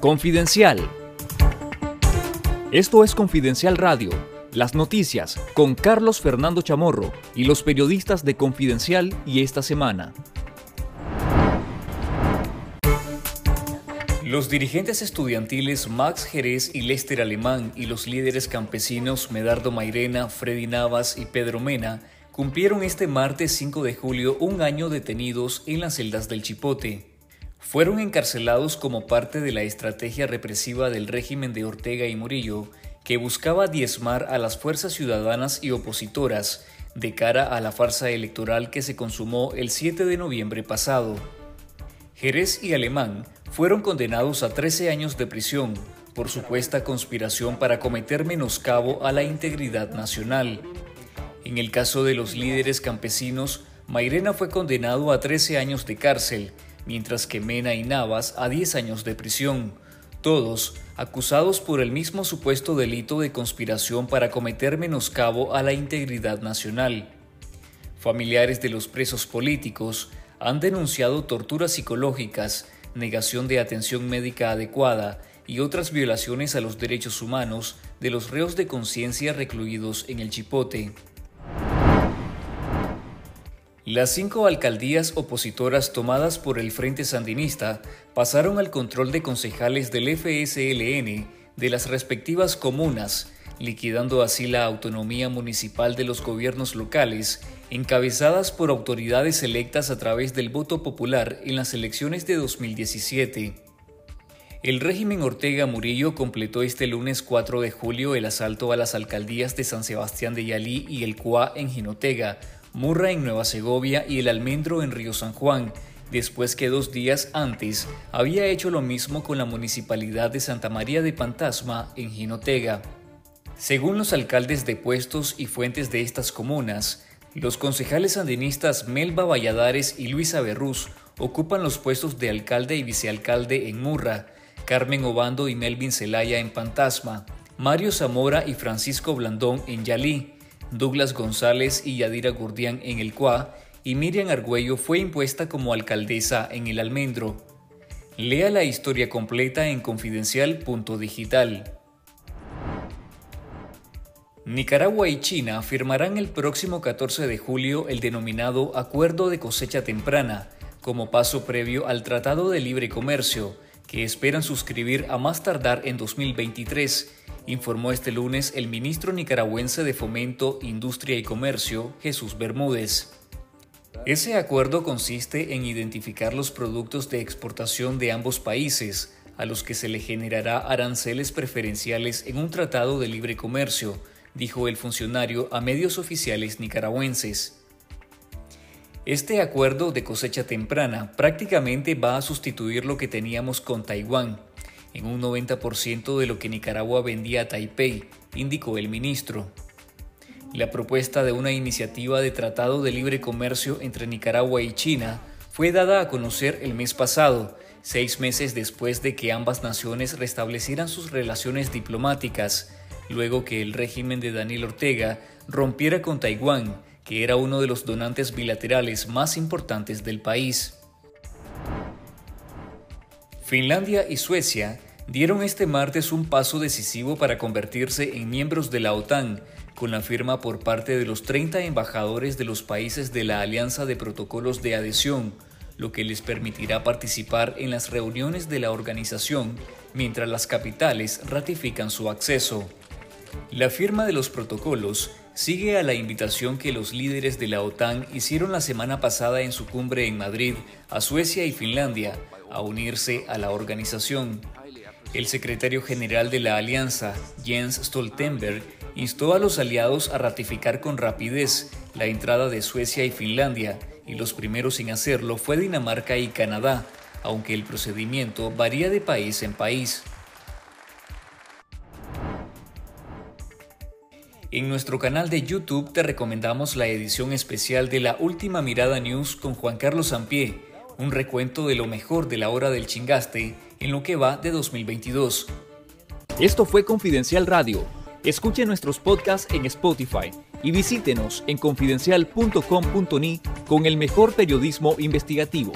Confidencial. Esto es Confidencial Radio, las noticias con Carlos Fernando Chamorro y los periodistas de Confidencial y esta semana. Los dirigentes estudiantiles Max Jerez y Lester Alemán y los líderes campesinos Medardo Mairena, Freddy Navas y Pedro Mena cumplieron este martes 5 de julio un año detenidos en las celdas del Chipote. Fueron encarcelados como parte de la estrategia represiva del régimen de Ortega y Murillo, que buscaba diezmar a las fuerzas ciudadanas y opositoras de cara a la farsa electoral que se consumó el 7 de noviembre pasado. Jerez y Alemán fueron condenados a 13 años de prisión por supuesta conspiración para cometer menoscabo a la integridad nacional. En el caso de los líderes campesinos, Mairena fue condenado a 13 años de cárcel, mientras que Mena y Navas a 10 años de prisión, todos acusados por el mismo supuesto delito de conspiración para cometer menoscabo a la integridad nacional. Familiares de los presos políticos han denunciado torturas psicológicas, negación de atención médica adecuada y otras violaciones a los derechos humanos de los reos de conciencia recluidos en el Chipote. Las cinco alcaldías opositoras tomadas por el Frente Sandinista pasaron al control de concejales del FSLN de las respectivas comunas, liquidando así la autonomía municipal de los gobiernos locales, encabezadas por autoridades electas a través del voto popular en las elecciones de 2017. El régimen Ortega Murillo completó este lunes 4 de julio el asalto a las alcaldías de San Sebastián de Yalí y El Cuá en Jinotega, Murra en Nueva Segovia y El Almendro en Río San Juan, después que dos días antes había hecho lo mismo con la municipalidad de Santa María de Pantasma en Jinotega. Según los alcaldes de puestos y fuentes de estas comunas, los concejales sandinistas Melba Valladares y Luisa Berrús ocupan los puestos de alcalde y vicealcalde en Murra, Carmen Obando y Melvin Zelaya en Pantasma, Mario Zamora y Francisco Blandón en Yalí, Douglas González y Yadira Gurdián en el CUA y Miriam Argüello fue impuesta como alcaldesa en el Almendro. Lea la historia completa en confidencial.digital. Nicaragua y China firmarán el próximo 14 de julio el denominado Acuerdo de Cosecha Temprana, como paso previo al Tratado de Libre Comercio, que esperan suscribir a más tardar en 2023 informó este lunes el ministro nicaragüense de Fomento, Industria y Comercio, Jesús Bermúdez. Ese acuerdo consiste en identificar los productos de exportación de ambos países, a los que se le generará aranceles preferenciales en un tratado de libre comercio, dijo el funcionario a medios oficiales nicaragüenses. Este acuerdo de cosecha temprana prácticamente va a sustituir lo que teníamos con Taiwán, en un 90% de lo que Nicaragua vendía a Taipei, indicó el ministro. La propuesta de una iniciativa de tratado de libre comercio entre Nicaragua y China fue dada a conocer el mes pasado, seis meses después de que ambas naciones restablecieran sus relaciones diplomáticas, luego que el régimen de Daniel Ortega rompiera con Taiwán, que era uno de los donantes bilaterales más importantes del país. Finlandia y Suecia dieron este martes un paso decisivo para convertirse en miembros de la OTAN, con la firma por parte de los 30 embajadores de los países de la Alianza de Protocolos de Adhesión, lo que les permitirá participar en las reuniones de la organización mientras las capitales ratifican su acceso. La firma de los protocolos sigue a la invitación que los líderes de la OTAN hicieron la semana pasada en su cumbre en Madrid a Suecia y Finlandia a unirse a la organización. El secretario general de la alianza, Jens Stoltenberg, instó a los aliados a ratificar con rapidez la entrada de Suecia y Finlandia, y los primeros en hacerlo fue Dinamarca y Canadá, aunque el procedimiento varía de país en país. En nuestro canal de YouTube te recomendamos la edición especial de la Última Mirada News con Juan Carlos Sampié, un recuento de lo mejor de la hora del chingaste en lo que va de 2022. Esto fue Confidencial Radio. Escuche nuestros podcasts en Spotify y visítenos en confidencial.com.ni con el mejor periodismo investigativo.